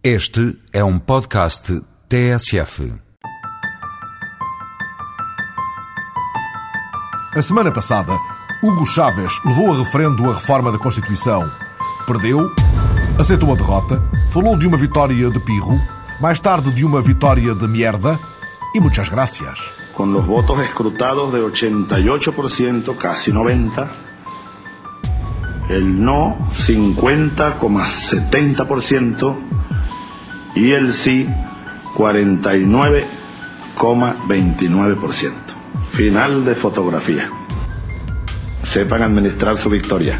Este é um podcast TSF. A semana passada, Hugo Chávez levou a referendo a reforma da Constituição. Perdeu, aceitou a derrota, falou de uma vitória de pirro, mais tarde de uma vitória de merda e muitas gracias. con los votos escrutados de 88%, casi 90%, el no 50,70% y el sí 49,29%. Final de fotografía. Sepan administrar su victoria.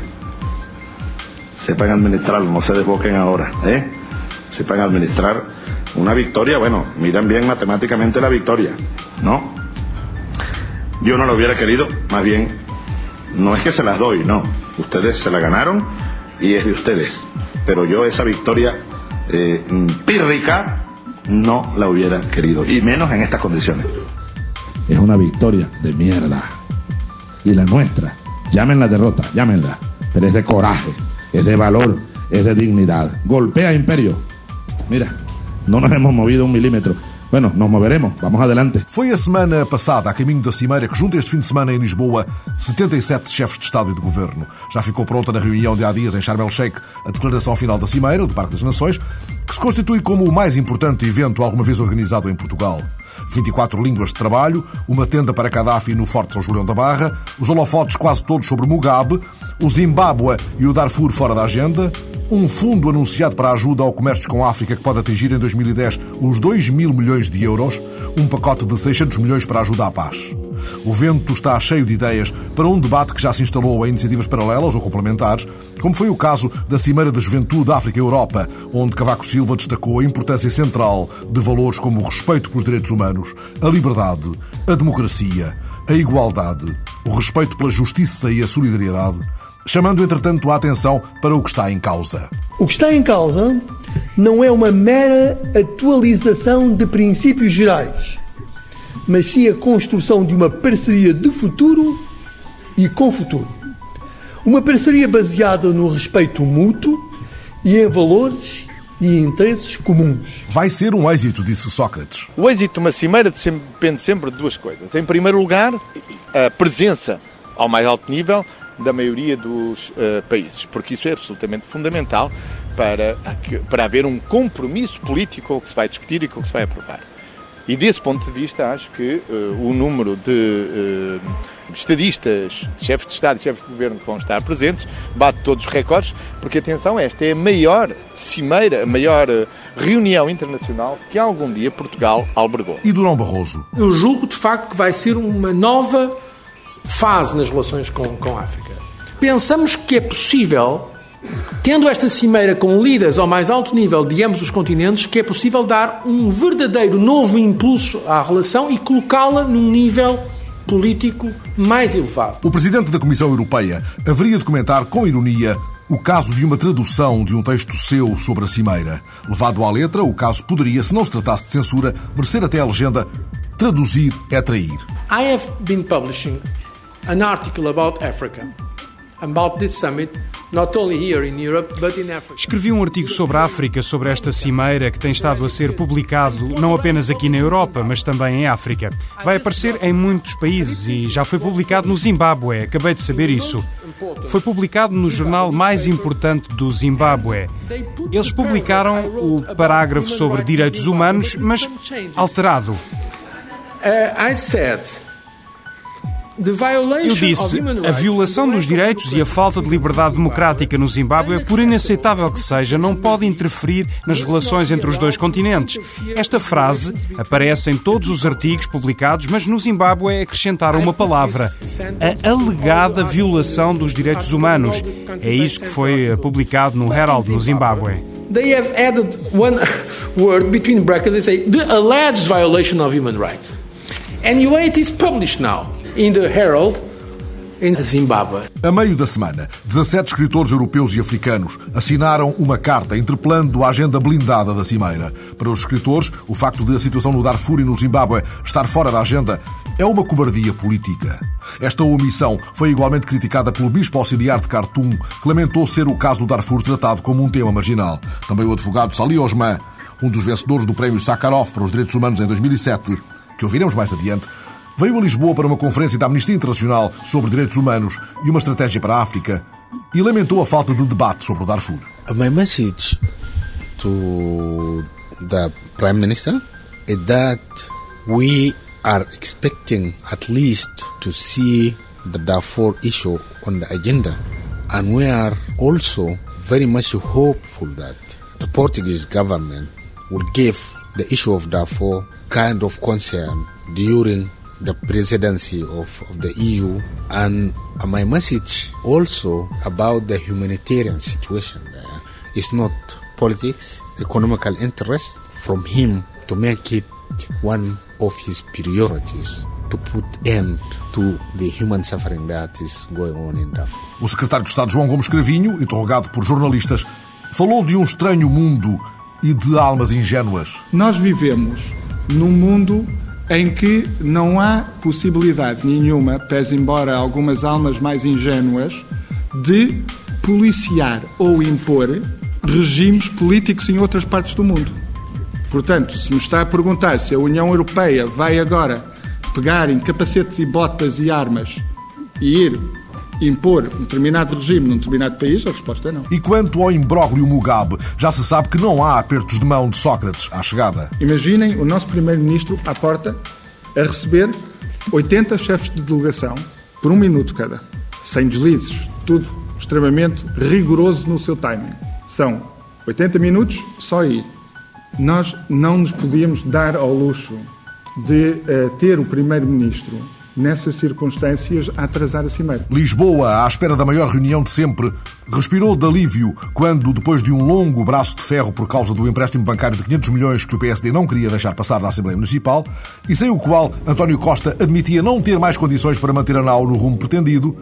Sepan administrarlo, no se desboquen ahora, ¿eh? Sepan administrar una victoria, bueno, miran bien matemáticamente la victoria, ¿no? Yo no lo hubiera querido, más bien, no es que se las doy, no. Ustedes se la ganaron y es de ustedes. Pero yo esa victoria eh, pírrica no la hubiera querido, y menos en estas condiciones. es una victoria de mierda. Y la nuestra, llamen la derrota, llámenla, pero es de coraje, es de valor, es de dignidad. Golpea imperio. Mira, no nos hemos movido un milímetro. Bueno, nos moveremos, vamos adelante. Foi a semana passada, a caminho da Cimeira, que junta este fim de semana em Lisboa 77 chefes de Estado e de Governo. Já ficou pronta na reunião de há dias em Sharm el-Sheikh a declaração final da Cimeira, do Parque das Nações, que se constitui como o mais importante evento alguma vez organizado em Portugal. 24 línguas de trabalho, uma tenda para Gaddafi no Forte São Julião da Barra, os holofotes quase todos sobre Mugabe, o Zimbábue e o Darfur fora da agenda, um fundo anunciado para ajuda ao comércio com a África que pode atingir em 2010 os 2 mil milhões de euros, um pacote de 600 milhões para ajuda à paz. O vento está cheio de ideias para um debate que já se instalou em iniciativas paralelas ou complementares, como foi o caso da Cimeira da Juventude África-Europa, onde Cavaco Silva destacou a importância central de valores como o respeito pelos direitos humanos, a liberdade, a democracia, a igualdade, o respeito pela justiça e a solidariedade, chamando, entretanto, a atenção para o que está em causa. O que está em causa não é uma mera atualização de princípios gerais, mas sim a construção de uma parceria de futuro e com futuro. Uma parceria baseada no respeito mútuo e em valores e interesses comuns. Vai ser um êxito, disse Sócrates. O êxito de uma cimeira depende sempre de duas coisas. Em primeiro lugar, a presença ao mais alto nível da maioria dos uh, países, porque isso é absolutamente fundamental para, para haver um compromisso político com o que se vai discutir e com o que se vai aprovar. E desse ponto de vista, acho que uh, o número de uh, estadistas, de chefes de Estado e chefes de Governo que vão estar presentes bate todos os recordes, porque atenção, esta é a maior cimeira, a maior uh, reunião internacional que algum dia Portugal albergou. E Durão Barroso? Eu julgo de facto que vai ser uma nova fase nas relações com, com a África. Pensamos que é possível, tendo esta cimeira com líderes ao mais alto nível de ambos os continentes, que é possível dar um verdadeiro novo impulso à relação e colocá-la num nível político mais elevado. O presidente da Comissão Europeia haveria de comentar com ironia o caso de uma tradução de um texto seu sobre a cimeira. Levado à letra, o caso poderia, se não se tratasse de censura, merecer até a legenda traduzir é trair. I have been publishing an article about Africa, about this summit, not only here in Europe, but in Africa. Escrevi um artigo sobre a África, sobre esta cimeira que tem estado a ser publicado não apenas aqui na Europa, mas também em África. Vai aparecer em muitos países e já foi publicado no Zimbábue, acabei de saber isso. Foi publicado no jornal mais importante do Zimbábue. Eles publicaram o parágrafo sobre direitos humanos, mas alterado. Uh, I said eu disse, a violação dos direitos e a falta de liberdade democrática no Zimbábue, por inaceitável que seja, não pode interferir nas relações entre os dois continentes. Esta frase aparece em todos os artigos publicados, mas no Zimbábue acrescentaram uma palavra: a alegada violação dos direitos humanos. É isso que foi publicado no Herald, no Zimbábue. They have added one word between brackets. They say the alleged violation of human rights. Anyway, it is published now in the Herald. A meio da semana, 17 escritores europeus e africanos assinaram uma carta interpelando a agenda blindada da Cimeira. Para os escritores, o facto de a situação no Darfur e no Zimbábue estar fora da agenda é uma cobardia política. Esta omissão foi igualmente criticada pelo bispo auxiliar de Khartoum, que lamentou ser o caso do Darfur tratado como um tema marginal. Também o advogado Salih Osman, um dos vencedores do Prémio Sakharov para os Direitos Humanos em 2007, que ouviremos mais adiante, veio a Lisboa para uma conferência da Amnistia Internacional sobre Direitos Humanos e uma estratégia para a África e lamentou a falta de debate sobre o Darfur. My message to the Prime Minister is that we are expecting at least to see the Darfur issue on the agenda. And we are also very much hopeful that the Portuguese government will give the issue of Darfur kind of concern during the presidency of, of the EU and my message also about the humanitarian situation there is not politics, economical interest from him to make it one of his priorities to put end to the human suffering that is going on in Darfur. O secretário de Estado João Gomes Cravinho, interrogado por jornalistas, falou de um estranho mundo e de almas ingênuas. Nós vivemos num mundo em que não há possibilidade nenhuma, pese embora algumas almas mais ingênuas, de policiar ou impor regimes políticos em outras partes do mundo. Portanto, se me está a perguntar se a União Europeia vai agora pegar em capacetes e botas e armas e ir impor um determinado regime num determinado país, a resposta é não. E quanto ao imbróglio Mugabe, já se sabe que não há apertos de mão de Sócrates à chegada. Imaginem o nosso primeiro-ministro à porta a receber 80 chefes de delegação por um minuto cada, sem deslizes, tudo extremamente rigoroso no seu timing. São 80 minutos só aí. Nós não nos podíamos dar ao luxo de uh, ter o primeiro-ministro nessas circunstâncias, a atrasar a cimeira. Lisboa, à espera da maior reunião de sempre, respirou de alívio quando, depois de um longo braço de ferro por causa do empréstimo bancário de 500 milhões que o PSD não queria deixar passar na Assembleia Municipal, e sem o qual António Costa admitia não ter mais condições para manter a nau no rumo pretendido,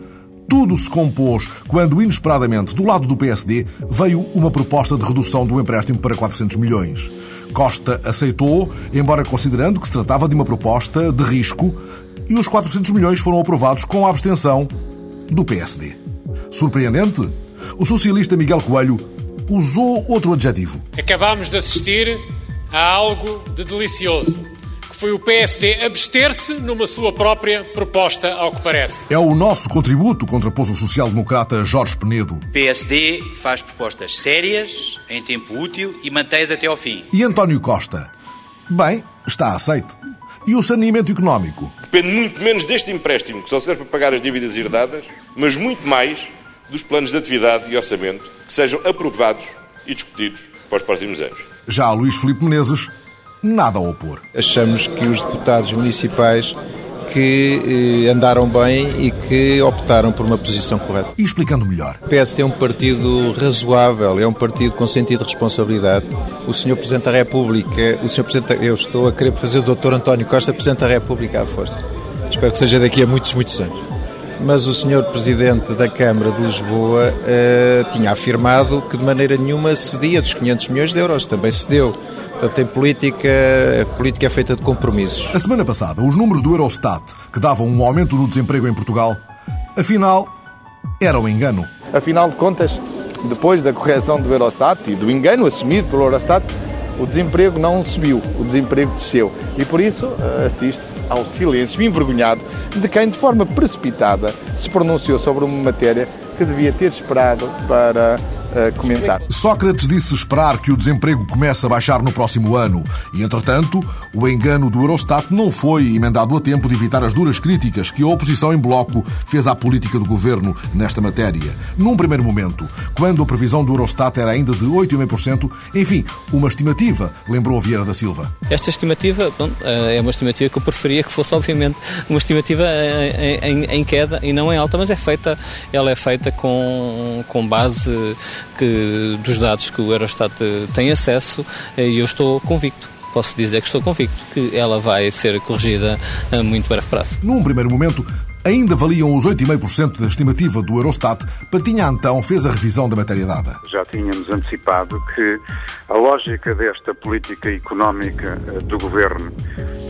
tudo se compôs quando, inesperadamente, do lado do PSD, veio uma proposta de redução do empréstimo para 400 milhões. Costa aceitou, embora considerando que se tratava de uma proposta de risco e os 400 milhões foram aprovados com a abstenção do PSD. Surpreendente? O socialista Miguel Coelho usou outro adjetivo. Acabámos de assistir a algo de delicioso, que foi o PSD abster-se numa sua própria proposta, ao que parece. É o nosso contributo, contrapôs o social-democrata Jorge Penedo. PSD faz propostas sérias, em tempo útil e mantém-as até ao fim. E António Costa? Bem, está aceite. E o saneamento económico? Depende muito menos deste empréstimo, que só serve para pagar as dívidas herdadas, mas muito mais dos planos de atividade e orçamento que sejam aprovados e discutidos para os próximos anos. Já Luís Filipe Menezes, nada a opor. Achamos que os deputados municipais que eh, andaram bem e que optaram por uma posição correta. E explicando melhor. O PS é um partido razoável, é um partido com sentido de responsabilidade. O Sr. Presidente da República, o Sr. Presidente, eu estou a querer fazer o Dr. António Costa Presidente da República à força. Espero que seja daqui a muitos, muitos anos. Mas o Sr. Presidente da Câmara de Lisboa uh, tinha afirmado que de maneira nenhuma cedia dos 500 milhões de euros. Também cedeu. Portanto, em política, a política é feita de compromissos. A semana passada, os números do Eurostat, que davam um aumento no desemprego em Portugal, afinal, eram um engano. Afinal de contas, depois da correção do Eurostat e do engano assumido pelo Eurostat, o desemprego não subiu, o desemprego desceu. E por isso assiste-se ao silêncio envergonhado de quem, de forma precipitada, se pronunciou sobre uma matéria que devia ter esperado para comentar. Sócrates disse esperar que o desemprego comece a baixar no próximo ano e, entretanto, o engano do Eurostat não foi emendado a tempo de evitar as duras críticas que a oposição em bloco fez à política do governo nesta matéria. Num primeiro momento, quando a previsão do Eurostat era ainda de 8,5%, enfim, uma estimativa, lembrou Vieira da Silva. Esta estimativa bom, é uma estimativa que eu preferia que fosse, obviamente, uma estimativa em, em, em queda e não em alta, mas é feita, ela é feita com, com base que, dos dados que o Eurostat tem acesso e eu estou convicto posso dizer que estou convicto que ela vai ser corrigida a muito breve prazo. Num primeiro momento, ainda valiam os 8,5% da estimativa do Eurostat, Patinha então fez a revisão da matéria dada. Já tínhamos antecipado que a lógica desta política económica do governo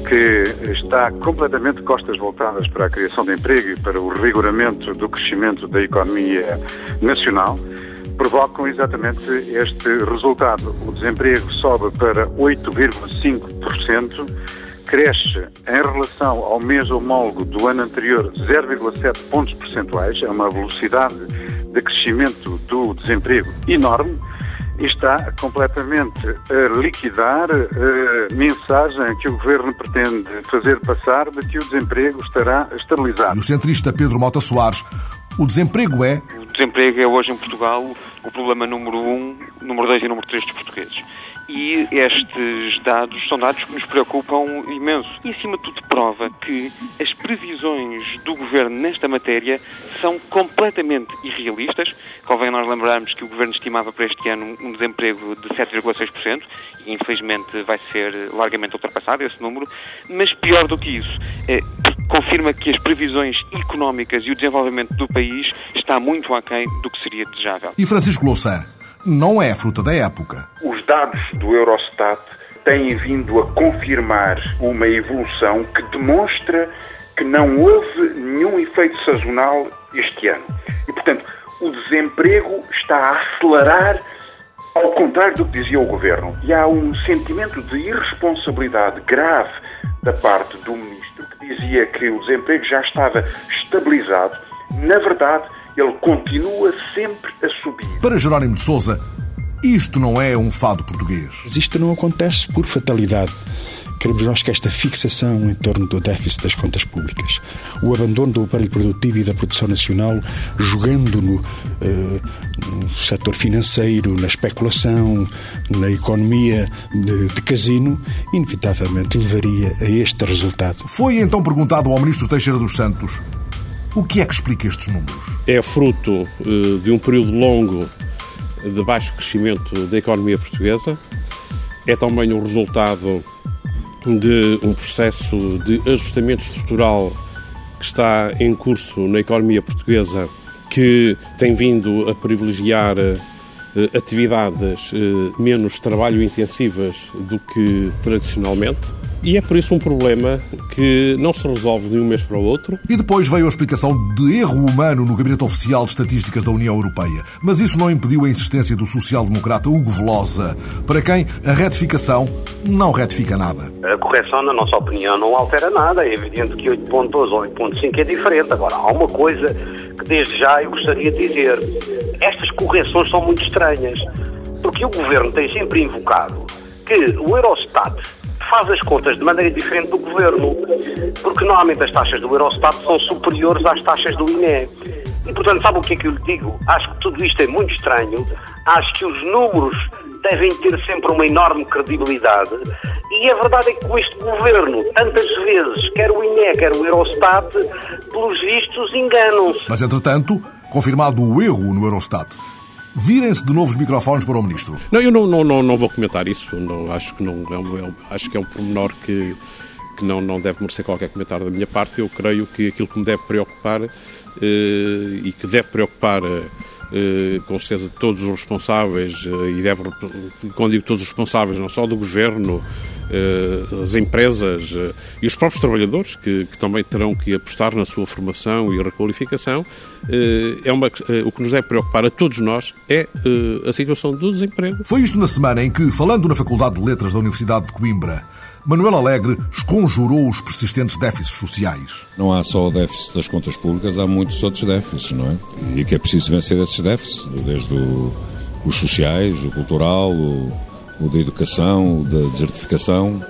que está completamente costas voltadas para a criação de emprego e para o regoramento do crescimento da economia nacional, provocam exatamente este resultado. O desemprego sobe para 8,5%, cresce em relação ao mês homólogo do ano anterior 0,7 pontos percentuais, é uma velocidade de crescimento do desemprego enorme e está completamente a liquidar a mensagem que o Governo pretende fazer passar de que o desemprego estará estabilizado. E o centrista Pedro Mota Soares, o desemprego é... Desemprego é hoje em Portugal o problema número um, número dois e número três dos portugueses e estes dados são dados que nos preocupam imenso. E, acima de tudo, prova que as previsões do Governo nesta matéria são completamente irrealistas. Convém nós lembrarmos que o Governo estimava para este ano um desemprego de 7,6% e, infelizmente, vai ser largamente ultrapassado esse número. Mas, pior do que isso, é, confirma que as previsões económicas e o desenvolvimento do país está muito aquém do que seria desejável. E Francisco Louçã? não é fruta da época. Os dados do Eurostat têm vindo a confirmar uma evolução que demonstra que não houve nenhum efeito sazonal este ano. E, portanto, o desemprego está a acelerar ao contrário do que dizia o governo. E há um sentimento de irresponsabilidade grave da parte do ministro, que dizia que o desemprego já estava estabilizado. Na verdade, ele continua sempre a subir. Para Jerónimo de Souza, isto não é um fado português. Isto não acontece por fatalidade. Queremos nós que esta fixação em torno do déficit das contas públicas, o abandono do aparelho produtivo e da produção nacional, jogando no, uh, no setor financeiro, na especulação, na economia de, de, casino, inevitavelmente levaria a este resultado. Foi então perguntado ao ministro Teixeira dos Santos o que é que explica estes números? É fruto uh, de um período longo de baixo crescimento da economia portuguesa. É também o resultado de um processo de ajustamento estrutural que está em curso na economia portuguesa, que tem vindo a privilegiar uh, atividades uh, menos trabalho intensivas do que tradicionalmente e é por isso um problema que não se resolve de um mês para o outro. E depois veio a explicação de erro humano no Gabinete Oficial de Estatísticas da União Europeia. Mas isso não impediu a insistência do social-democrata Hugo Velosa, para quem a retificação não retifica nada. A correção, na nossa opinião, não altera nada. É evidente que 8.12 ou 8.5 é diferente. Agora, há uma coisa que desde já eu gostaria de dizer. Estas correções são muito estranhas, porque o Governo tem sempre invocado que o Eurostat faz as contas de maneira diferente do governo, porque normalmente as taxas do Eurostat são superiores às taxas do INE. E, portanto, sabe o que é que eu lhe digo? Acho que tudo isto é muito estranho, acho que os números devem ter sempre uma enorme credibilidade. E a verdade é que com este governo, tantas vezes, quer o INE, quer o Eurostat, pelos vistos, enganam-se. Mas, entretanto, confirmado o erro no Eurostat, virem-se de novo os microfones para o Ministro. Não, eu não, não, não, não vou comentar isso. Não, acho que não é é acho que é um pormenor que, que não, não deve merecer qualquer comentário da minha parte. Eu creio que aquilo que me deve preocupar eh, e que deve preocupar eh, com certeza todos os responsáveis, eh, e deve, quando digo todos os responsáveis, não só do Governo, as empresas eh, e os próprios trabalhadores, que, que, também terão que apostar na sua formação e requalificação, eh, é uma, o que nos deve preocupar a todos nós é a situação do desemprego. Foi isto na semana em que, falando na Faculdade de Letras da Universidade de Coimbra, Manuel Alegre esconjurou os persistentes déficits sociais. Não há só o déficit das contas públicas, há muitos outros déficits, não é? E que é preciso vencer esses déficits, desde o, os sociais, o cultural, o, o da educação, o da desertificação,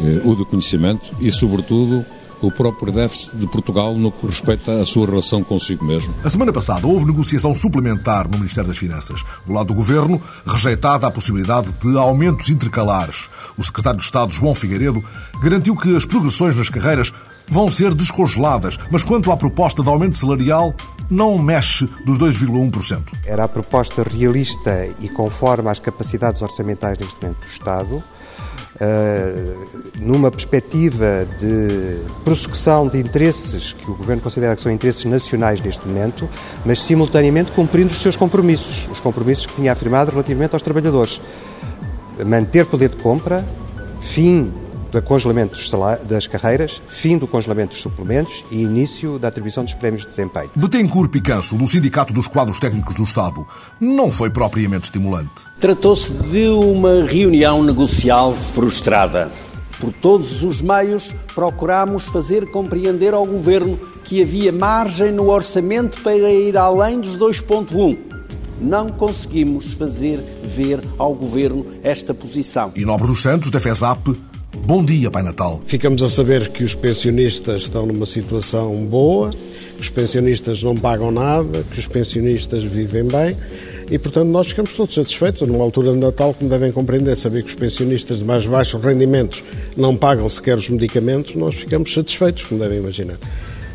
eh, o do conhecimento e, sobretudo, o próprio déficit de Portugal no que respeita à sua relação consigo mesmo. A semana passada houve negociação suplementar no Ministério das Finanças. Do lado do Governo, rejeitada a possibilidade de aumentos intercalares. O secretário de Estado, João Figueiredo, garantiu que as progressões nas carreiras vão ser descongeladas, mas quanto à proposta de aumento salarial, não mexe dos 2,1%. Era a proposta realista e conforme às capacidades orçamentais neste momento do Estado, Uh, numa perspectiva de prossecução de interesses que o Governo considera que são interesses nacionais neste momento, mas simultaneamente cumprindo os seus compromissos, os compromissos que tinha afirmado relativamente aos trabalhadores. Manter poder de compra, fim do congelamento das carreiras, fim do congelamento dos suplementos e início da atribuição dos prémios de desempenho. Betancourt Picanso, do Sindicato dos Quadros Técnicos do Estado, não foi propriamente estimulante. Tratou-se de uma reunião negocial frustrada. Por todos os meios, procurámos fazer compreender ao Governo que havia margem no orçamento para ir além dos 2,1 não conseguimos fazer ver ao Governo esta posição. E Nobre dos Santos, da FESAP, bom dia, Pai Natal. Ficamos a saber que os pensionistas estão numa situação boa, que os pensionistas não pagam nada, que os pensionistas vivem bem. E, portanto, nós ficamos todos satisfeitos, numa altura de Natal, como devem compreender, saber que os pensionistas de mais baixos rendimentos não pagam sequer os medicamentos, nós ficamos satisfeitos, como devem imaginar.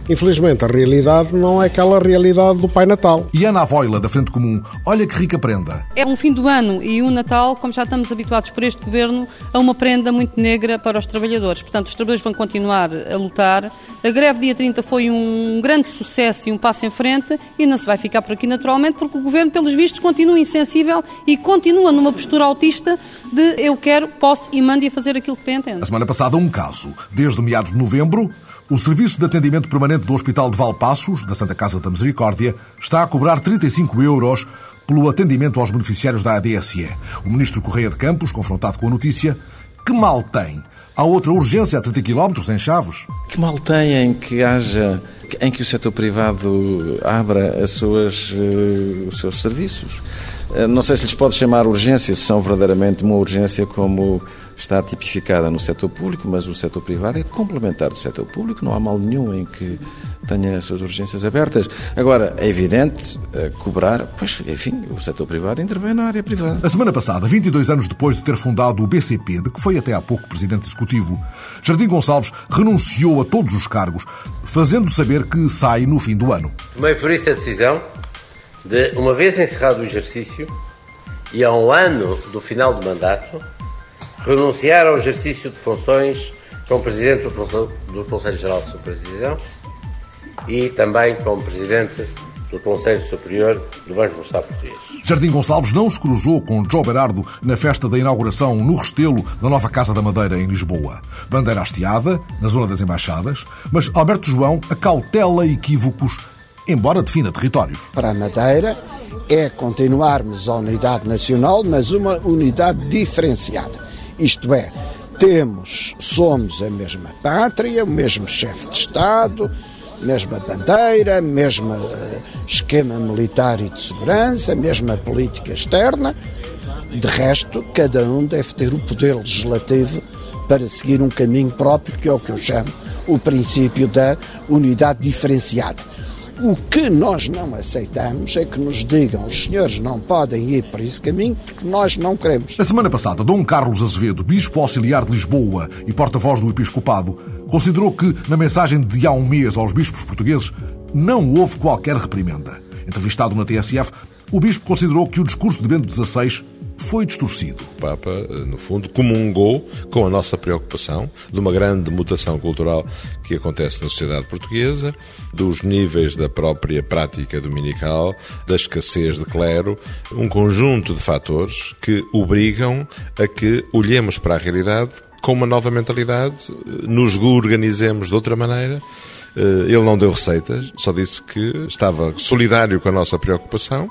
Infelizmente, a realidade não é aquela realidade do Pai Natal. E Ana Avoila, da Frente Comum, olha que rica prenda. É um fim do ano e um Natal, como já estamos habituados por este Governo, a uma prenda muito negra para os trabalhadores. Portanto, os trabalhadores vão continuar a lutar. A greve dia 30 foi um grande sucesso e um passo em frente e não se vai ficar por aqui naturalmente, porque o Governo, pelos vistos, continua insensível e continua numa postura autista de eu quero, posso e mando e fazer aquilo que bem entendo. A semana passada, um caso. Desde meados de novembro, o Serviço de Atendimento Permanente do Hospital de Valpassos, da Santa Casa da Misericórdia, está a cobrar 35 euros pelo atendimento aos beneficiários da ADSE. O ministro Correia de Campos, confrontado com a notícia, que mal tem? Há outra urgência a 30 km em Chaves? Que mal tem em que haja, em que o setor privado abra as suas, uh, os seus serviços? Uh, não sei se lhes pode chamar urgência, se são verdadeiramente uma urgência como está tipificada no setor público, mas o setor privado é complementar do setor público, não há mal nenhum em que tenha as suas urgências abertas. Agora, é evidente, uh, cobrar, pois, enfim, o setor privado intervém na área privada. A semana passada, 22 anos depois de ter fundado o BCP, de que foi até há pouco presidente executivo, Jardim Gonçalves renunciou a todos os cargos, fazendo saber que sai no fim do ano. Tomei por isso a decisão de, uma vez encerrado o exercício e a um ano do final do mandato, renunciar ao exercício de funções como Presidente do Conselho Geral de Supervisão e também como Presidente do Conselho Superior do Banco do Estado Português. Jardim Gonçalves não se cruzou com João Berardo na festa da inauguração no Restelo da nova Casa da Madeira em Lisboa. Bandeira hasteada, na zona das embaixadas, mas Alberto João acautela equívocos, embora defina territórios. Para a Madeira é continuarmos a unidade nacional, mas uma unidade diferenciada. Isto é, temos, somos a mesma pátria, o mesmo chefe de Estado, mesma bandeira, mesmo uh, esquema militar e de segurança, mesma política externa. De resto, cada um deve ter o poder legislativo para seguir um caminho próprio, que é o que eu chamo o princípio da unidade diferenciada. O que nós não aceitamos é que nos digam os senhores não podem ir por esse caminho porque nós não queremos. A semana passada, Dom Carlos Azevedo, bispo auxiliar de Lisboa e porta-voz do episcopado, considerou que, na mensagem de há um mês aos bispos portugueses, não houve qualquer reprimenda. Entrevistado na TSF, o bispo considerou que o discurso de Bento XVI foi distorcido. O Papa, no fundo, comungou com a nossa preocupação de uma grande mutação cultural que acontece na sociedade portuguesa, dos níveis da própria prática dominical, da escassez de clero, um conjunto de fatores que obrigam a que olhemos para a realidade com uma nova mentalidade, nos organizemos de outra maneira. Ele não deu receitas, só disse que estava solidário com a nossa preocupação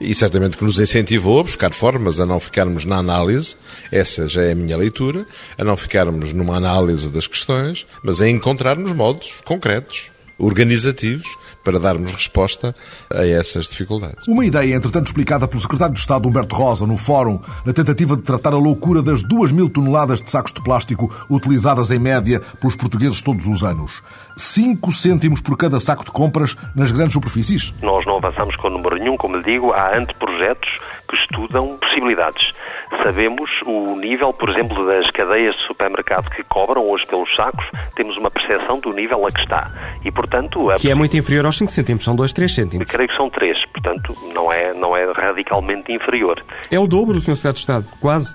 e certamente que nos incentivou a buscar formas a não ficarmos na análise, essa já é a minha leitura, a não ficarmos numa análise das questões, mas a encontrarmos modos concretos organizativos para darmos resposta a essas dificuldades. Uma ideia, entretanto, explicada pelo secretário de Estado Humberto Rosa no Fórum, na tentativa de tratar a loucura das duas mil toneladas de sacos de plástico utilizadas em média pelos portugueses todos os anos. 5 cêntimos por cada saco de compras nas grandes superfícies. Nós não avançamos com número nenhum, como lhe digo, há anteprojetos que estudam possibilidades. Sabemos o nível, por exemplo, das cadeias de supermercado que cobram hoje pelos sacos, temos uma percepção do nível a que está. E, portanto... A... Que é muito inferior aos 5 cêntimos, são 2, 3 cêntimos. Creio que são 3, portanto, não é, não é radicalmente inferior. É o dobro, Sr. Secretário de Estado, quase.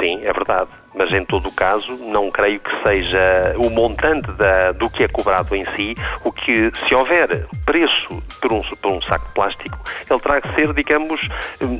Sim, é verdade. Mas em todo o caso, não creio que seja o montante da, do que é cobrado em si, o que, se houver preço por um, por um saco de plástico, ele terá que ser, digamos,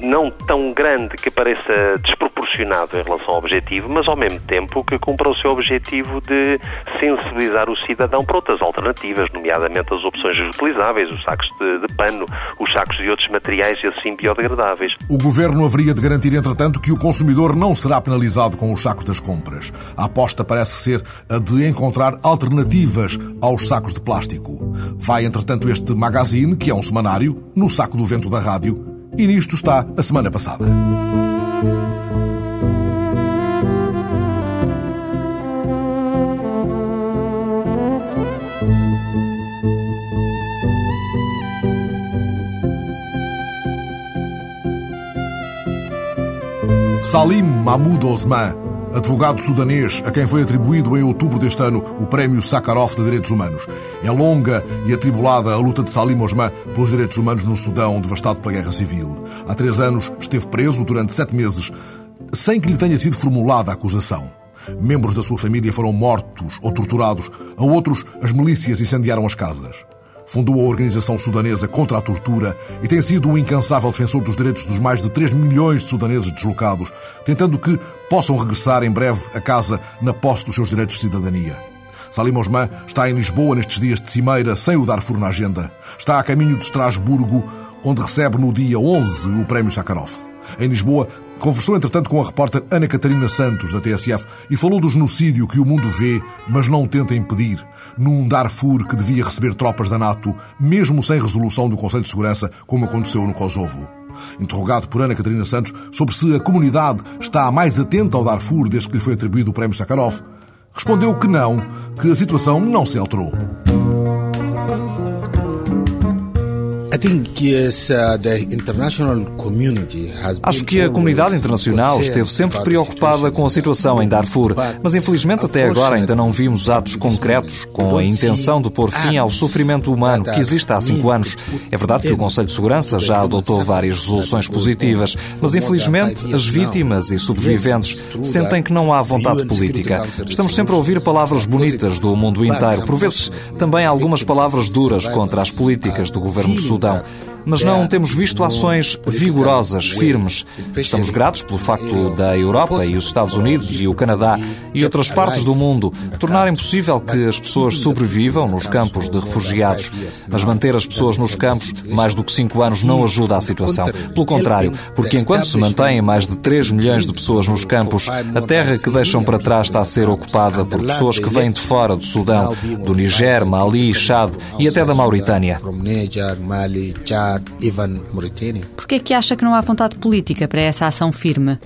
não tão grande que pareça desproporcionado em relação ao objetivo, mas ao mesmo tempo que cumpra o seu objetivo de sensibilizar o cidadão para outras alternativas, nomeadamente as opções reutilizáveis, os sacos de, de pano, os sacos de outros materiais e assim biodegradáveis. O governo haveria de garantir, entretanto, que o consumidor não será penalizado com os sacos das compras. A aposta parece ser a de encontrar alternativas aos sacos de plástico. Vai, entretanto, este magazine, que é um semanário, no saco do vento da rádio, e nisto está a semana passada. Salim Mahmoud Osman, advogado sudanês a quem foi atribuído em outubro deste ano o Prémio Sakharov de Direitos Humanos. É longa e atribulada a luta de Salim Osman pelos direitos humanos no Sudão, devastado pela guerra civil. Há três anos esteve preso durante sete meses, sem que lhe tenha sido formulada a acusação. Membros da sua família foram mortos ou torturados, a outros as milícias incendiaram as casas. Fundou a Organização Sudanesa contra a Tortura e tem sido um incansável defensor dos direitos dos mais de 3 milhões de sudaneses deslocados, tentando que possam regressar em breve a casa na posse dos seus direitos de cidadania. Salim Osman está em Lisboa nestes dias de cimeira, sem o Darfur na agenda. Está a caminho de Estrasburgo, onde recebe no dia 11 o Prémio Sakharov. Em Lisboa, conversou entretanto com a repórter Ana Catarina Santos, da TSF, e falou do genocídio que o mundo vê, mas não tenta impedir, num Darfur que devia receber tropas da NATO, mesmo sem resolução do Conselho de Segurança, como aconteceu no Kosovo. Interrogado por Ana Catarina Santos sobre se a comunidade está mais atenta ao Darfur desde que lhe foi atribuído o Prémio Sakharov, respondeu que não, que a situação não se alterou. Acho que a comunidade internacional esteve sempre preocupada com a situação em Darfur, mas infelizmente até agora ainda não vimos atos concretos com a intenção de pôr fim ao sofrimento humano que existe há cinco anos. É verdade que o Conselho de Segurança já adotou várias resoluções positivas, mas infelizmente as vítimas e sobreviventes sentem que não há vontade política. Estamos sempre a ouvir palavras bonitas do mundo inteiro, por vezes também algumas palavras duras contra as políticas do governo do Sudão. Exato. Mas não temos visto ações vigorosas, firmes. Estamos gratos pelo facto da Europa e os Estados Unidos e o Canadá e outras partes do mundo tornarem possível que as pessoas sobrevivam nos campos de refugiados. Mas manter as pessoas nos campos mais do que cinco anos não ajuda a situação. Pelo contrário, porque enquanto se mantêm mais de 3 milhões de pessoas nos campos, a terra que deixam para trás está a ser ocupada por pessoas que vêm de fora do Sudão, do Niger, Mali, Chad e até da Mauritânia. Por que é que acha que não há vontade política para essa ação firme?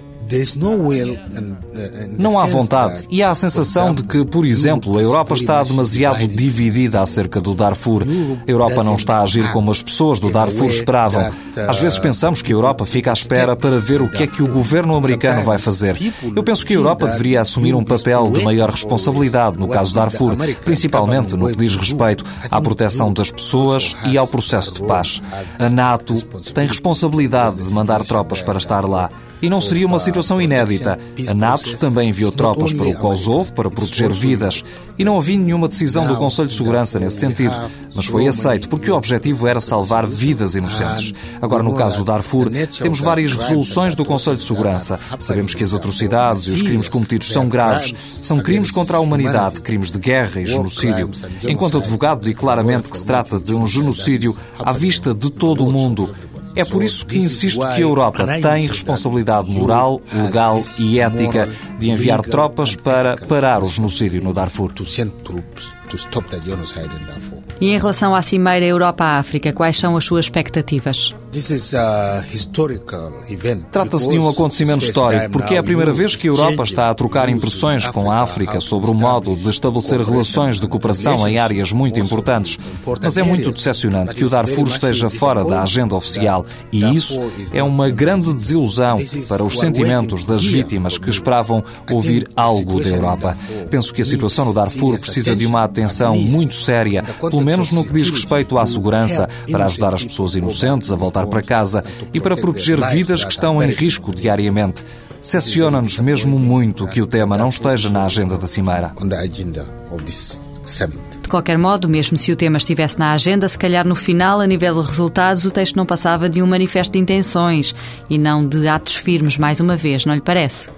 Não há vontade e há a sensação de que, por exemplo, a Europa está demasiado dividida acerca do Darfur. A Europa não está a agir como as pessoas do Darfur esperavam. Às vezes pensamos que a Europa fica à espera para ver o que é que o governo americano vai fazer. Eu penso que a Europa deveria assumir um papel de maior responsabilidade no caso do Darfur, principalmente no que diz respeito à proteção das pessoas e ao processo de paz. A NATO tem responsabilidade de mandar tropas para estar lá. E não seria uma situação inédita. A NATO também enviou tropas para o Kosovo para proteger vidas. E não havia nenhuma decisão do Conselho de Segurança nesse sentido. Mas foi aceito porque o objetivo era salvar vidas inocentes. Agora, no caso do Darfur, temos várias resoluções do Conselho de Segurança. Sabemos que as atrocidades e os crimes cometidos são graves. São crimes contra a humanidade, crimes de guerra e genocídio. Enquanto advogado, digo claramente que se trata de um genocídio à vista de todo o mundo. É por isso que insisto que a Europa tem responsabilidade moral, legal e ética de enviar tropas para parar o genocídio no Darfur. E em relação à Cimeira Europa-África, quais são as suas expectativas? Trata-se de um acontecimento histórico, porque é a primeira vez que a Europa está a trocar impressões com a África sobre o modo de estabelecer relações de cooperação em áreas muito importantes. Mas é muito decepcionante que o Darfur esteja fora da agenda oficial e isso é uma grande desilusão para os sentimentos das vítimas que esperavam ouvir algo da Europa. Penso que a situação no Darfur precisa de uma atenção muito séria, pelo menos no que diz respeito à segurança, para ajudar as pessoas inocentes a voltar para casa e para proteger vidas que estão em risco diariamente. Decepciona-nos mesmo muito que o tema não esteja na agenda da Cimeira. De qualquer modo, mesmo se o tema estivesse na agenda, se calhar no final, a nível de resultados, o texto não passava de um manifesto de intenções e não de atos firmes, mais uma vez, não lhe parece?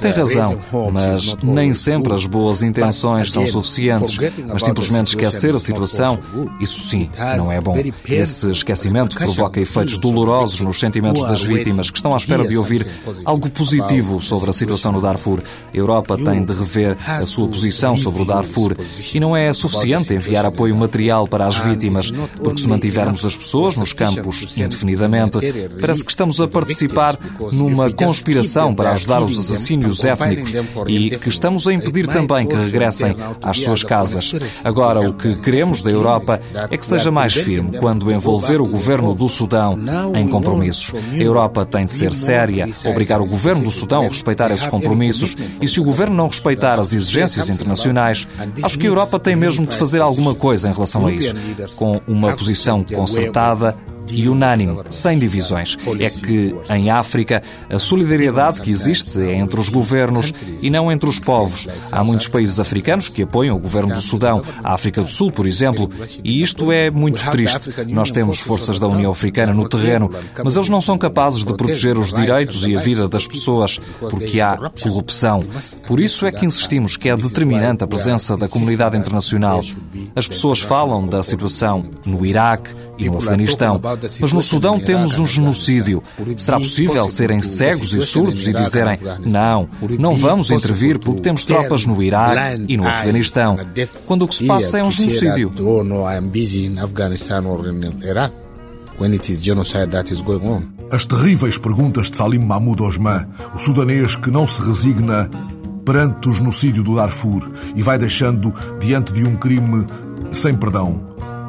Tem razão, mas nem sempre as boas intenções são suficientes. Mas simplesmente esquecer a situação, isso sim, não é bom. Esse esquecimento provoca efeitos dolorosos nos sentimentos das vítimas que estão à espera de ouvir algo positivo sobre a situação no Darfur. A Europa tem de rever a sua posição sobre o Darfur e não é suficiente enviar apoio material para as vítimas, porque se mantivermos as pessoas nos campos indefinidamente, parece que estamos a participar numa conspiração para ajudar os assassínios étnicos e que estamos a impedir também que regressem às suas casas. Agora, o que queremos da Europa é que seja mais firme quando envolver o governo do Sudão em compromissos. A Europa tem de ser séria, obrigar o governo do Sudão a respeitar esses compromissos e, se o governo não respeitar as exigências internacionais, acho que a Europa tem mesmo de fazer alguma coisa em relação a isso, com uma posição concertada e unânime, sem divisões. É que, em África, a solidariedade que existe é entre os governos e não entre os povos. Há muitos países africanos que apoiam o governo do Sudão, a África do Sul, por exemplo, e isto é muito triste. Nós temos forças da União Africana no terreno, mas eles não são capazes de proteger os direitos e a vida das pessoas, porque há corrupção. Por isso é que insistimos que é determinante a presença da comunidade internacional. As pessoas falam da situação no Iraque, e no Afeganistão. Mas no Sudão temos um genocídio. Será possível serem cegos e surdos e dizerem não, não vamos intervir porque temos tropas no Iraque e no Afeganistão, quando o que se passa é um genocídio? As terríveis perguntas de Salim Mahmoud Osman, o sudanês que não se resigna perante o genocídio do Darfur e vai deixando, diante de um crime sem perdão,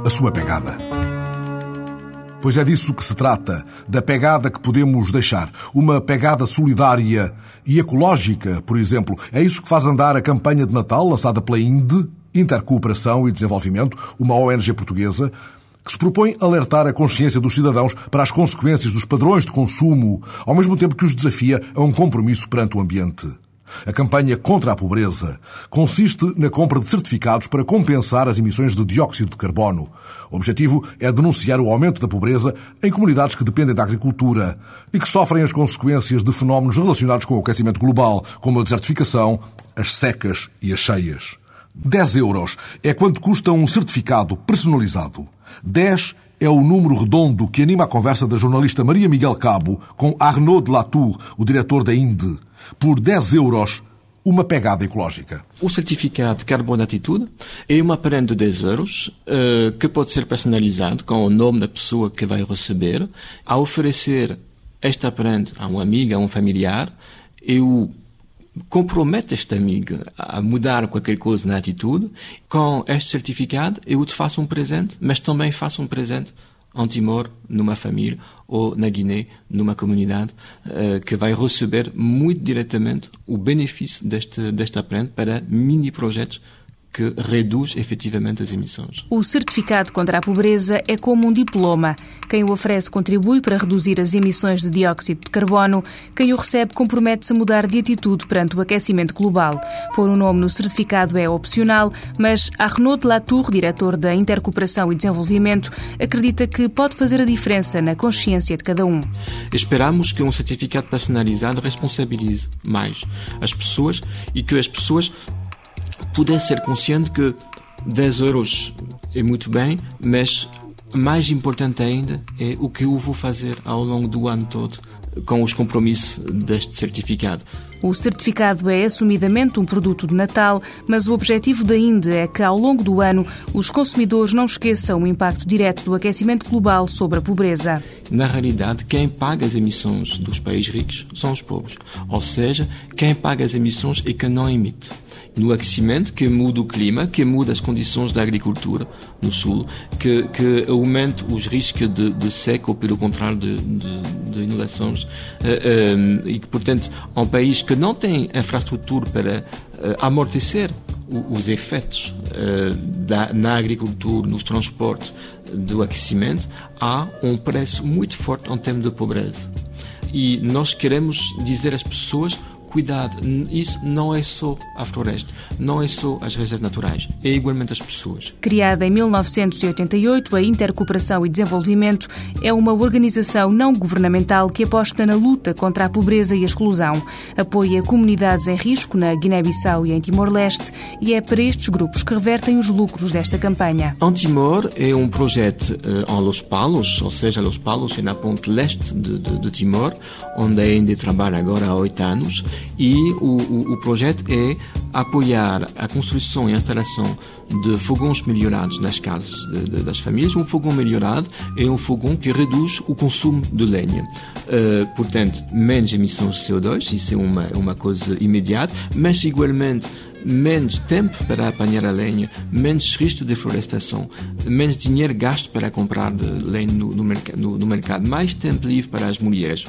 a sua pegada. Pois é disso que se trata, da pegada que podemos deixar. Uma pegada solidária e ecológica, por exemplo. É isso que faz andar a campanha de Natal lançada pela INDE, Intercooperação e Desenvolvimento, uma ONG portuguesa, que se propõe alertar a consciência dos cidadãos para as consequências dos padrões de consumo, ao mesmo tempo que os desafia a um compromisso perante o ambiente. A campanha contra a pobreza consiste na compra de certificados para compensar as emissões de dióxido de carbono. O objetivo é denunciar o aumento da pobreza em comunidades que dependem da agricultura e que sofrem as consequências de fenómenos relacionados com o aquecimento global, como a desertificação, as secas e as cheias. 10 euros é quanto custa um certificado personalizado. 10 é o número redondo que anima a conversa da jornalista Maria Miguel Cabo com Arnaud de Latour, o diretor da INDE por 10 euros uma pegada ecológica. O certificado de carbono atitude é uma prenda de 10 euros uh, que pode ser personalizado com o nome da pessoa que vai receber. A oferecer esta prenda a um amigo, a um familiar, eu comprometo este amigo a mudar qualquer coisa na atitude. Com este certificado, eu te faço um presente, mas também faço um presente em Timor, numa família, ou na Guiné, numa comunidade, uh, que vai receber muito diretamente o benefício deste, deste aprende para mini projetos que reduz efetivamente as emissões. O certificado contra a pobreza é como um diploma. Quem o oferece contribui para reduzir as emissões de dióxido de carbono. Quem o recebe compromete-se a mudar de atitude perante o aquecimento global. Pôr o um nome no certificado é opcional, mas Arnaud Latour, diretor da Intercooperação e Desenvolvimento, acredita que pode fazer a diferença na consciência de cada um. Esperamos que um certificado personalizado responsabilize mais as pessoas e que as pessoas puder ser consciente que 10 euros é muito bem, mas mais importante ainda é o que eu vou fazer ao longo do ano todo com os compromissos deste certificado. O certificado é assumidamente um produto de Natal, mas o objetivo da INDE é que, ao longo do ano, os consumidores não esqueçam o impacto direto do aquecimento global sobre a pobreza. Na realidade, quem paga as emissões dos países ricos são os pobres, ou seja, quem paga as emissões é quem não emite no aquecimento, que muda o clima, que muda as condições da agricultura no sul, que, que aumenta os riscos de, de seca ou, pelo contrário, de, de, de inundações. Uh, uh, e que, portanto, um país que não tem infraestrutura para uh, amortecer os efeitos da, na agricultura, nos transportes do aquecimento, há um preço muito forte em termos de pobreza. e nós queremos dizer às pessoas cuidado, isso não é só a floresta, não é só as reservas naturais, é igualmente as pessoas. Criada em 1988, a Intercooperação e Desenvolvimento é uma organização não governamental que aposta na luta contra a pobreza e a exclusão. Apoia comunidades em risco na Guiné-Bissau e em Timor-Leste e é para estes grupos que revertem os lucros desta campanha. Em Timor é um projeto uh, em Los Palos, ou seja, Los Palos é na ponte leste de, de, de Timor, onde ainda trabalha agora há oito anos e o, o, o projeto é apoiar a construção e a instalação de fogões melhorados nas casas de, de, das famílias. Um fogão melhorado é um fogão que reduz o consumo de lenha. Uh, portanto, menos emissões de CO2, isso é uma, uma coisa imediata, mas igualmente menos tempo para apanhar a lenha, menos risco de florestação, menos dinheiro gasto para comprar lenha no, no, no, no mercado, mais tempo livre para as mulheres.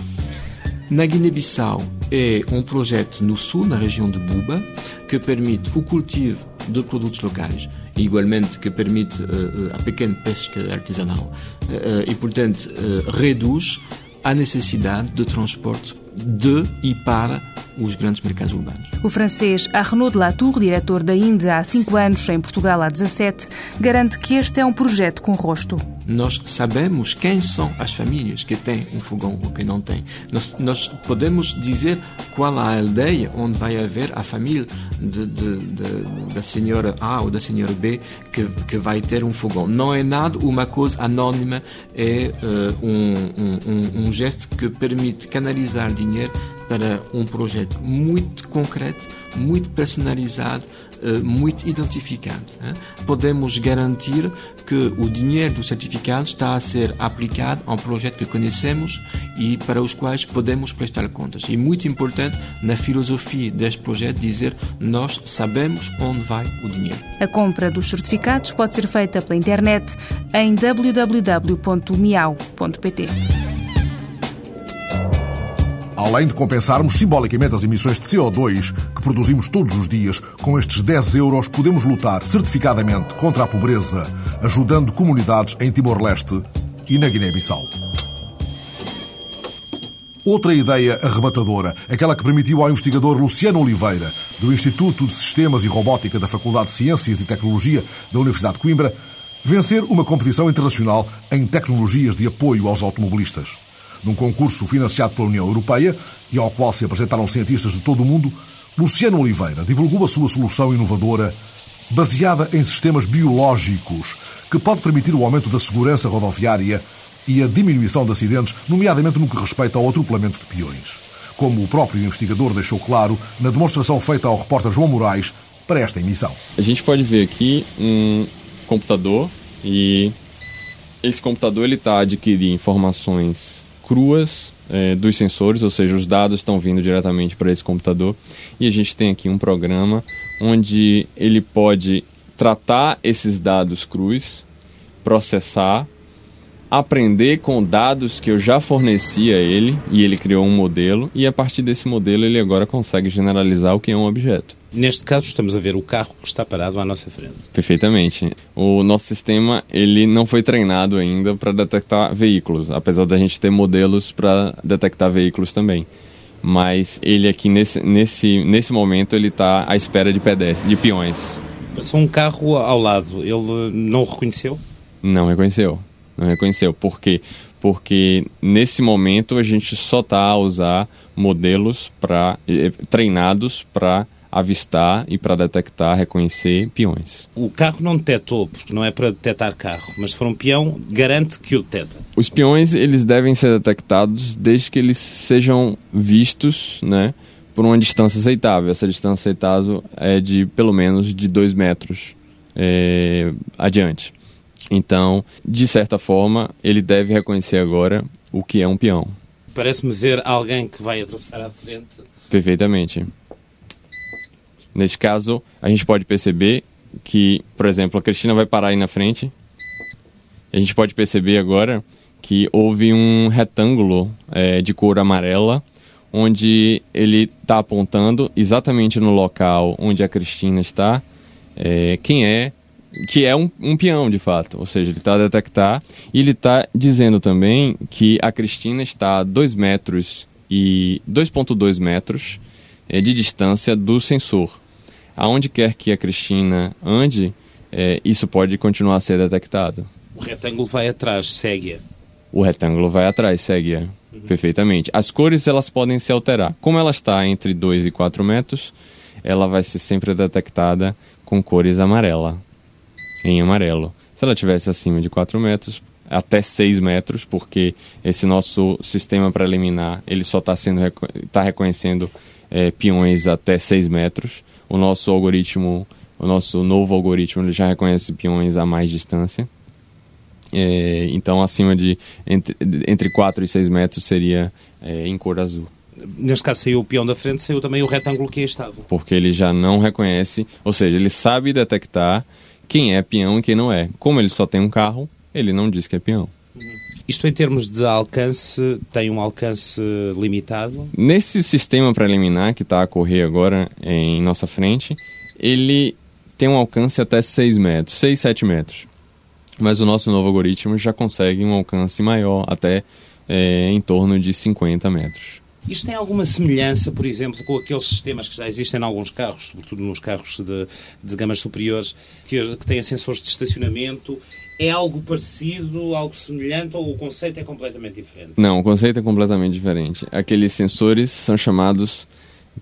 Na Guiné-Bissau é um projeto no sul, na região de Buba, que permite o cultivo de produtos locais, igualmente que permite uh, a pequena pesca artesanal uh, e, portanto, uh, reduz a necessidade de transporte de e para os grandes mercados urbanos. O francês Arnaud de Latour, diretor da Índia há cinco anos, em Portugal há 17, garante que este é um projeto com rosto. Nós sabemos quem são as famílias que têm um fogão ou que não têm. Nós, nós podemos dizer qual a aldeia onde vai haver a família de, de, de, da senhora A ou da senhora B que, que vai ter um fogão. Não é nada uma coisa anónima, é uh, um, um, um gesto que permite canalizar dinheiro para um projeto muito concreto, muito personalizado, eh, muito identificado. Podemos garantir que o dinheiro do certificado está a ser aplicado a um projeto que conhecemos e para os quais podemos prestar contas. E muito importante na filosofia deste projeto dizer nós sabemos onde vai o dinheiro. A compra dos certificados pode ser feita pela internet em www.miau.pt. Além de compensarmos simbolicamente as emissões de CO2 que produzimos todos os dias, com estes 10 euros podemos lutar certificadamente contra a pobreza, ajudando comunidades em Timor-Leste e na Guiné-Bissau. Outra ideia arrebatadora, aquela que permitiu ao investigador Luciano Oliveira, do Instituto de Sistemas e Robótica da Faculdade de Ciências e Tecnologia da Universidade de Coimbra, vencer uma competição internacional em tecnologias de apoio aos automobilistas num concurso financiado pela União Europeia e ao qual se apresentaram cientistas de todo o mundo, Luciano Oliveira divulgou a sua solução inovadora baseada em sistemas biológicos que pode permitir o aumento da segurança rodoviária e a diminuição de acidentes, nomeadamente no que respeita ao atropelamento de peões. Como o próprio investigador deixou claro na demonstração feita ao repórter João Moraes para esta emissão. A gente pode ver aqui um computador e esse computador ele está adquirindo informações cruas é, dos sensores, ou seja, os dados estão vindo diretamente para esse computador. E a gente tem aqui um programa onde ele pode tratar esses dados crus, processar, aprender com dados que eu já forneci a ele e ele criou um modelo e a partir desse modelo ele agora consegue generalizar o que é um objeto. Neste caso estamos a ver o carro que está parado à nossa frente. Perfeitamente. O nosso sistema ele não foi treinado ainda para detectar veículos, apesar da gente ter modelos para detectar veículos também. Mas ele aqui nesse, nesse, nesse momento ele está à espera de pedestres, de peões. Passou um carro ao lado, ele não reconheceu? Não reconheceu. Não reconheceu. Por quê? Porque nesse momento a gente só está a usar modelos para eh, treinados para avistar e para detectar, reconhecer peões. O carro não detectou, porque não é para detectar carro, mas se for um peão, garante que o detecta. Os peões, eles devem ser detectados desde que eles sejam vistos, né, por uma distância aceitável. Essa distância aceitável é de pelo menos de 2 metros é, adiante. Então, de certa forma, ele deve reconhecer agora o que é um peão. Parece-me ver alguém que vai atravessar à frente. Perfeitamente. Neste caso, a gente pode perceber que, por exemplo, a Cristina vai parar aí na frente. A gente pode perceber agora que houve um retângulo é, de cor amarela, onde ele está apontando exatamente no local onde a Cristina está, é, quem é que é um, um peão de fato, ou seja, ele está a detectar e ele está dizendo também que a Cristina está a dois metros e 2,2 metros é, de distância do sensor. Aonde quer que a Cristina ande, é, isso pode continuar a ser detectado. O retângulo vai atrás, segue-a. O retângulo vai atrás, segue-a. Uhum. Perfeitamente. As cores elas podem se alterar. Como ela está entre 2 e 4 metros, ela vai ser sempre detectada com cores amarela, em amarelo. Se ela tivesse acima de 4 metros, até 6 metros, porque esse nosso sistema preliminar ele só está sendo tá reconhecendo é, peões até 6 metros. O nosso algoritmo, o nosso novo algoritmo, ele já reconhece peões a mais distância. É, então, acima de entre, entre 4 e 6 metros seria é, em cor azul. Neste caso saiu o peão da frente, saiu também o retângulo que aí estava. Porque ele já não reconhece, ou seja, ele sabe detectar quem é peão e quem não é. Como ele só tem um carro, ele não diz que é peão. Isto em termos de alcance, tem um alcance limitado? Nesse sistema preliminar que está a correr agora em nossa frente, ele tem um alcance até 6 metros, 6, 7 metros. Mas o nosso novo algoritmo já consegue um alcance maior, até é, em torno de 50 metros. Isto tem alguma semelhança, por exemplo, com aqueles sistemas que já existem em alguns carros, sobretudo nos carros de, de gamas superiores, que, que têm sensores de estacionamento é algo parecido, algo semelhante ou o conceito é completamente diferente? Não, o conceito é completamente diferente. Aqueles sensores são chamados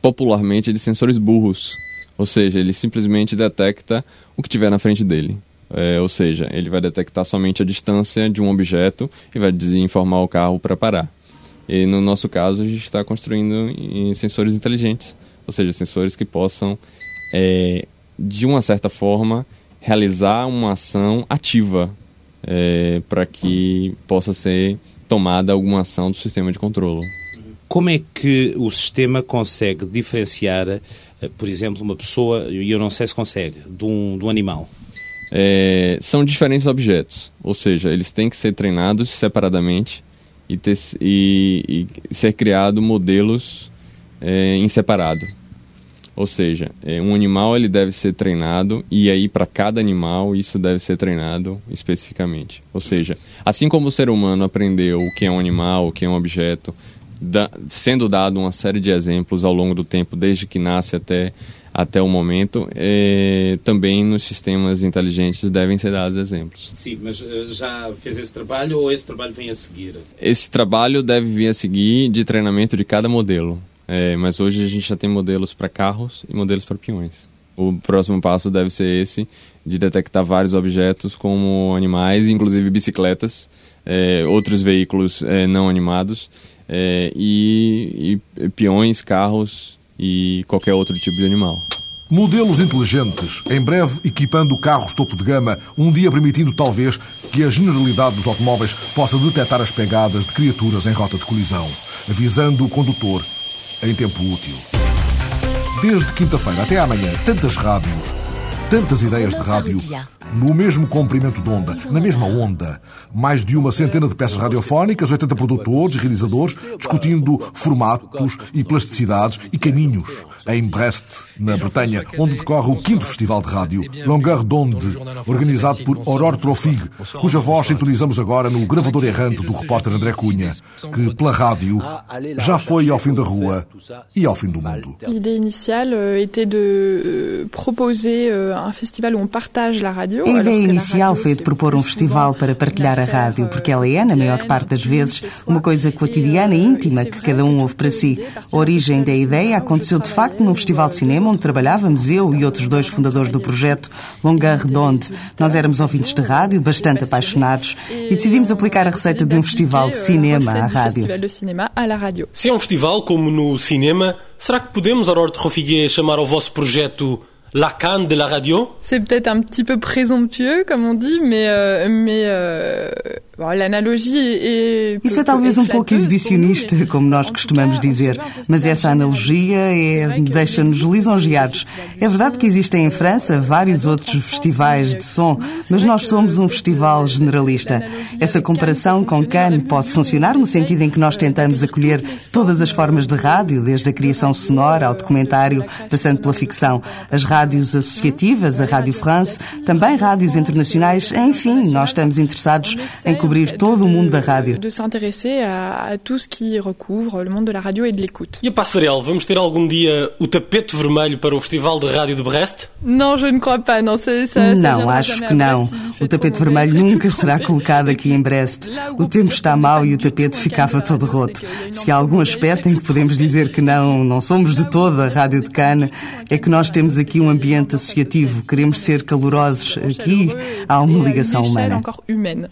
popularmente de sensores burros, ou seja, ele simplesmente detecta o que tiver na frente dele. É, ou seja, ele vai detectar somente a distância de um objeto e vai informar o carro para parar. E no nosso caso, a gente está construindo sensores inteligentes, ou seja, sensores que possam, é, de uma certa forma, realizar uma ação ativa é, para que possa ser tomada alguma ação do sistema de controle. Como é que o sistema consegue diferenciar, eh, por exemplo, uma pessoa, e eu não sei se consegue, de um, de um animal? É, são diferentes objetos, ou seja, eles têm que ser treinados separadamente e, ter, e, e ser criado modelos é, em separado. Ou seja, é, um animal ele deve ser treinado e aí para cada animal isso deve ser treinado especificamente. Ou seja, assim como o ser humano aprendeu o que é um animal, o que é um objeto, da, sendo dado uma série de exemplos ao longo do tempo, desde que nasce até até o momento, é, também nos sistemas inteligentes devem ser dados exemplos. Sim, mas uh, já fez esse trabalho ou esse trabalho vem a seguir? Esse trabalho deve vir a seguir de treinamento de cada modelo. É, mas hoje a gente já tem modelos para carros e modelos para peões. O próximo passo deve ser esse, de detectar vários objetos como animais, inclusive bicicletas, é, outros veículos é, não animados, é, e, e peões, carros e qualquer outro tipo de animal. Modelos inteligentes, em breve equipando carros topo de gama, um dia permitindo talvez que a generalidade dos automóveis possa detectar as pegadas de criaturas em rota de colisão, avisando o condutor em tempo útil. Desde quinta-feira até amanhã, tantas rádios, tantas ideias de rádio no mesmo comprimento de onda, na mesma onda. Mais de uma centena de peças radiofónicas, 80 produtores e realizadores discutindo formatos e plasticidades e caminhos. Em Brest, na Bretanha, onde decorre o quinto Festival de Rádio, Longueur d'Onde, organizado por Aurore Trofig, cuja voz sintonizamos agora no gravador errante do repórter André Cunha, que pela rádio já foi ao fim da rua e ao fim do mundo. A ideia inicial était de euh, proposer euh, un festival où on partage la radio a ideia inicial foi de propor um festival para partilhar a rádio, porque ela é, na maior parte das vezes, uma coisa cotidiana e íntima que cada um ouve para si. A origem da ideia aconteceu de facto num festival de cinema onde trabalhávamos eu e outros dois fundadores do projeto, Longueur Redonde. Nós éramos ouvintes de rádio, bastante apaixonados, e decidimos aplicar a receita de um festival de cinema à rádio. Se é um festival como no cinema, será que podemos, Aurore de Rofiguier, chamar ao vosso projeto la canne de la radio. C'est peut-être un petit peu présomptueux, comme on dit, mais, euh, mais euh, Isso é talvez um pouco exibicionista, como nós costumamos dizer, mas essa analogia é, deixa-nos lisonjeados. É verdade que existem em França vários outros festivais de som, mas nós somos um festival generalista. Essa comparação com Cannes pode funcionar no sentido em que nós tentamos acolher todas as formas de rádio, desde a criação sonora ao documentário, passando pela ficção, as rádios associativas, a Rádio France, também rádios internacionais, enfim, nós estamos interessados em descobrir todo o mundo da rádio. De s'intéresser à, à tout ce qui recouvre le monde de la radio et de l'écoute. E a passarela, vamos ter algum dia o tapete vermelho para o Festival de Rádio de Brest? Non, je ne crois pas. Ça, ça, não acho que não. O tapete vermelho nunca será colocado aqui em Brest. O tempo está mau e o tapete ficava todo roto. Se há algum aspecto em que podemos dizer que não, não somos de toda a Rádio de Cannes, é que nós temos aqui um ambiente associativo. Queremos ser calorosos. Aqui há uma ligação humana.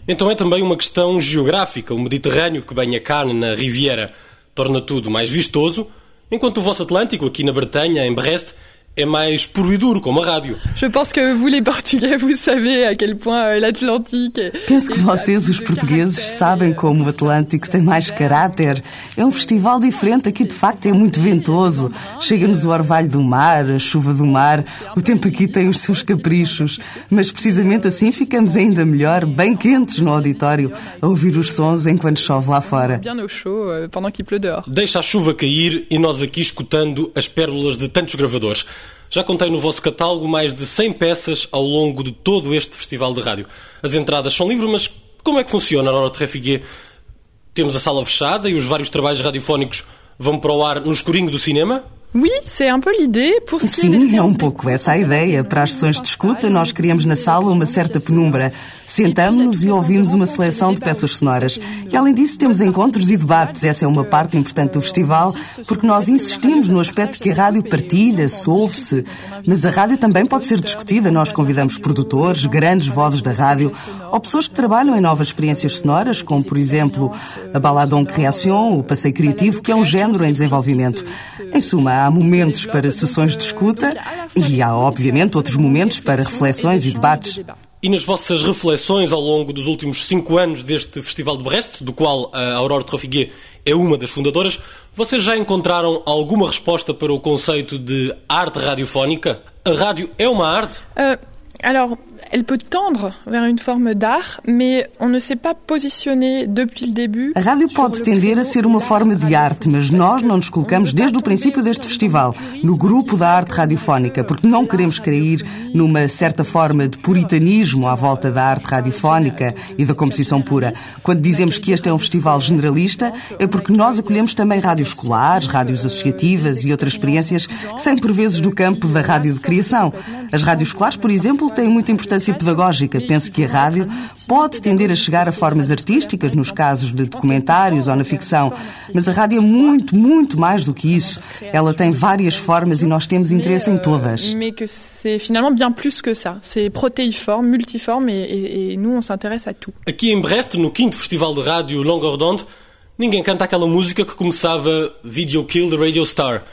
Então é também uma questão geográfica. O Mediterrâneo que banha Cannes na Riviera torna tudo mais vistoso, enquanto o vosso Atlântico, aqui na Bretanha, em Brest, é mais puro e duro, como a rádio. Je pense que vous les Portugais, vous savez à quel point euh, l'Atlantique... Penso que vocês, os portugueses, sabem como o Atlântico tem mais caráter. É um festival diferente, aqui de facto é muito ventoso. Chega-nos o orvalho do mar, a chuva do mar. O tempo aqui tem os seus caprichos. Mas precisamente assim ficamos ainda melhor, bem quentes no auditório, a ouvir os sons enquanto chove lá fora. Euh. Deixa a chuva cair e nós aqui escutando as pérolas de tantos gravadores. Já contei no vosso catálogo mais de 100 peças ao longo de todo este festival de rádio. As entradas são livres, mas como é que funciona a hora de Refiguier? Temos a sala fechada e os vários trabalhos radiofónicos vão para o ar no escurinho do cinema? Sim, é um pouco essa a ideia. Para as sessões de escuta, nós criamos na sala uma certa penumbra. Sentamos-nos e ouvimos uma seleção de peças sonoras. E além disso, temos encontros e debates. Essa é uma parte importante do festival, porque nós insistimos no aspecto que a rádio partilha, ouve-se. Mas a rádio também pode ser discutida. Nós convidamos produtores, grandes vozes da rádio, ou pessoas que trabalham em novas experiências sonoras, como, por exemplo, a Baladon Création, o passeio criativo, que é um género em desenvolvimento. Em suma, há momentos para sessões de escuta e há, obviamente, outros momentos para reflexões e debates. E nas vossas reflexões ao longo dos últimos cinco anos deste Festival de Brest, do qual a Aurore Trofiguet é uma das fundadoras, vocês já encontraram alguma resposta para o conceito de arte radiofónica? A rádio é uma arte? Uh, alors, elle peut tendre vers une forme d'art, mais on ne s'est pas positionné depuis le début. A rádio pode tender a ser uma forma de arte, mas nós não nos colocamos desde o princípio deste festival no grupo da arte radiofónica, porque não queremos cair numa certa forma de puritanismo à volta da arte radiofónica e da composição pura. Quando dizemos que este é um festival generalista, é porque nós acolhemos também rádios escolares, rádios associativas e outras experiências que saem por vezes do campo da rádio de criação. As rádios escolares, por exemplo, têm muita importância importância pedagógica. Penso que a rádio pode tender a chegar a formas artísticas, nos casos de documentários ou na ficção, mas a rádio é muito, muito mais do que isso. Ela tem várias formas e nós temos interesse em todas. Mais que c'est finalement bien plus que ça. C'est protéiforme, multiforme et nous on s'intéresse à tout. Aqui em Brest, no quinto Festival de Rádio Longueur d'Onde, ninguém canta aquela música que começava Video Kill the Radio Star.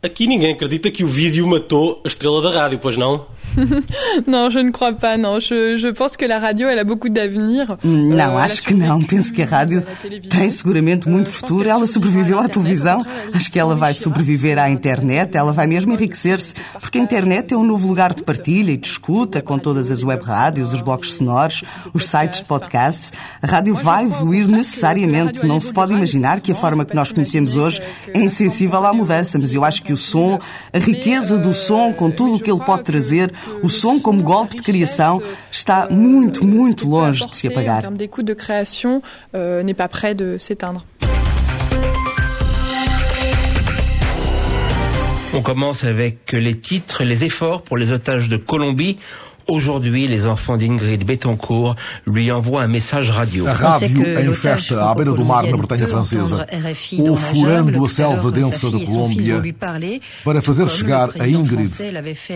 Aqui ninguém acredita que o vídeo matou a estrela da rádio, pois não? non, je ne crois pas. Non, je, je pense que la radio elle a beaucoup d'avenir. Não, uh, acho que não. Penso que a rádio tem seguramente muito futuro. Ela sobreviveu à televisão. Acho que ela vai sobreviver à internet. Ela vai mesmo enriquecer-se, porque a internet é um novo lugar de partilha e de escuta com todas as web rádios, os blocos sonoros, os sites de podcasts. A rádio vai evoluir necessariamente. Não se pode imaginar que a forma que nós conhecemos hoje é insensível à mudança, mas eu acho que o som, a riqueza do som, com tudo o que ele pode trazer, o som como golpe de criação está muito, muito longe de se apagar. De création, euh, n'est pas près de s'éteindre. On commence avec les titres, les efforts pour les otages de Colombie. Aujourd'hui, les enfants d'Ingrid Betancourt lui envoient un message radio. A rádio em festa à beira do mar na Bretanha francesa, ou furando a selva densa da Colômbia, para fazer chegar a Ingrid,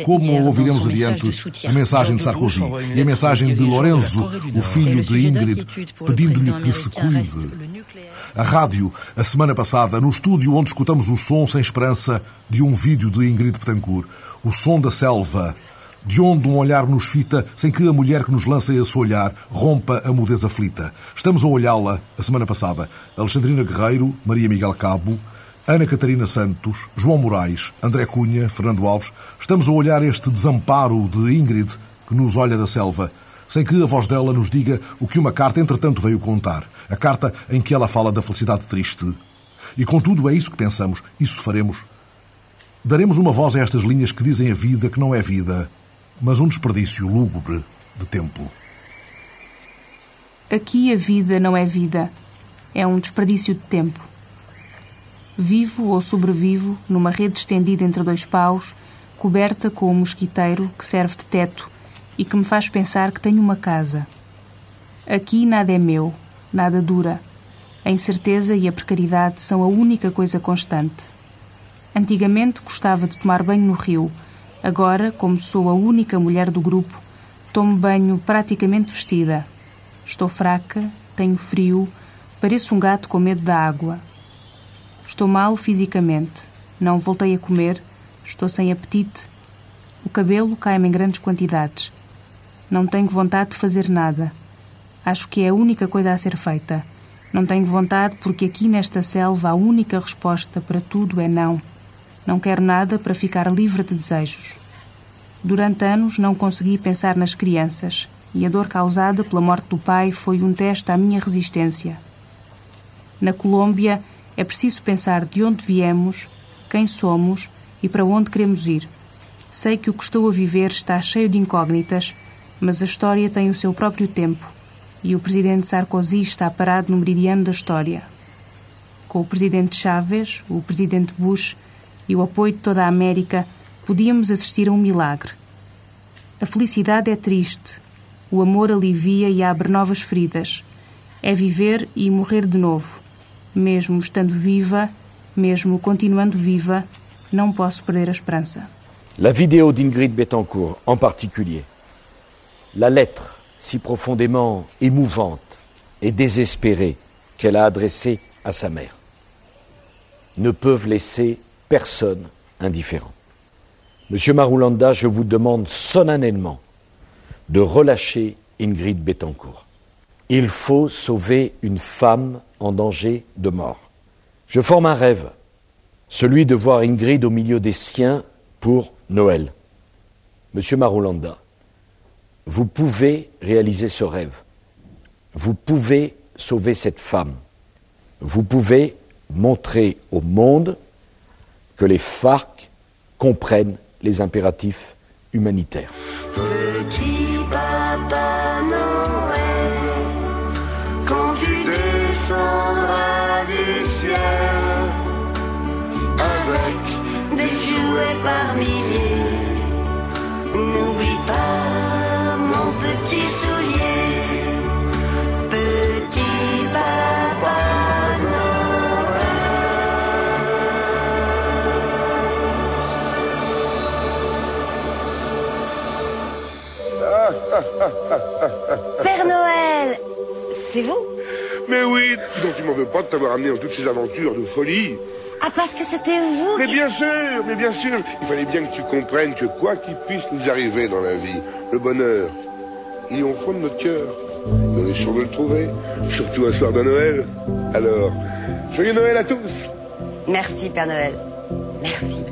como ouviremos adiante, a mensagem de Sarkozy e a mensagem de Lorenzo, o filho de Ingrid, pedindo-lhe que se cuide. A rádio, a semana passada, no estúdio onde escutamos o som sem esperança de um vídeo de Ingrid Betancourt, o som da selva, de onde um olhar nos fita sem que a mulher que nos lança esse olhar rompa a mudez aflita. Estamos a olhá-la a semana passada. Alexandrina Guerreiro, Maria Miguel Cabo, Ana Catarina Santos, João Moraes, André Cunha, Fernando Alves. Estamos a olhar este desamparo de Ingrid que nos olha da selva, sem que a voz dela nos diga o que uma carta entretanto veio contar. A carta em que ela fala da felicidade triste. E contudo é isso que pensamos, isso faremos. Daremos uma voz a estas linhas que dizem a vida que não é vida, mas um desperdício lúgubre de tempo. Aqui a vida não é vida, é um desperdício de tempo. Vivo ou sobrevivo numa rede estendida entre dois paus, coberta com um mosquiteiro que serve de teto e que me faz pensar que tenho uma casa. Aqui nada é meu, nada dura. A incerteza e a precariedade são a única coisa constante. Antigamente gostava de tomar banho no rio. Agora, como sou a única mulher do grupo, tomo banho praticamente vestida. Estou fraca, tenho frio, pareço um gato com medo da água. Estou mal fisicamente. Não voltei a comer, estou sem apetite. O cabelo cai-me em grandes quantidades. Não tenho vontade de fazer nada. Acho que é a única coisa a ser feita. Não tenho vontade porque aqui nesta selva a única resposta para tudo é não. Não quero nada para ficar livre de desejos. Durante anos não consegui pensar nas crianças e a dor causada pela morte do pai foi um teste à minha resistência. Na Colômbia é preciso pensar de onde viemos, quem somos e para onde queremos ir. Sei que o que estou a viver está cheio de incógnitas, mas a história tem o seu próprio tempo e o presidente Sarkozy está parado no meridiano da história. Com o presidente Chávez, o presidente Bush e o apoio de toda a América, podíamos assistir a um milagre. A felicidade é triste, o amor alivia e abre novas feridas. É viver e morrer de novo. Mesmo estando viva, mesmo continuando viva, não posso perder a esperança. La vidéo d'Ingrid Betancourt en particulier, la lettre si profondément émouvante et désespérée qu'elle a adressée à sa mère, ne peuvent laisser personne indifférent. Monsieur Maroulanda, je vous demande solennellement de relâcher Ingrid Betancourt. Il faut sauver une femme en danger de mort. Je forme un rêve, celui de voir Ingrid au milieu des siens pour Noël. Monsieur Maroulanda, vous pouvez réaliser ce rêve. Vous pouvez sauver cette femme. Vous pouvez montrer au monde que les FARC comprennent les impératifs humanitaires. Père Noël, c'est vous Mais oui, donc tu m'en veux pas de t'avoir amené dans toutes ces aventures de folie. Ah, parce que c'était vous Mais qui- bien sûr, mais bien sûr, il fallait bien que tu comprennes que quoi qu'il puisse nous arriver dans la vie, le bonheur, il est au fond de notre cœur. Et on est sûr de le trouver, surtout un soir de Noël. Alors, joyeux Noël à tous Merci, Père Noël. Merci.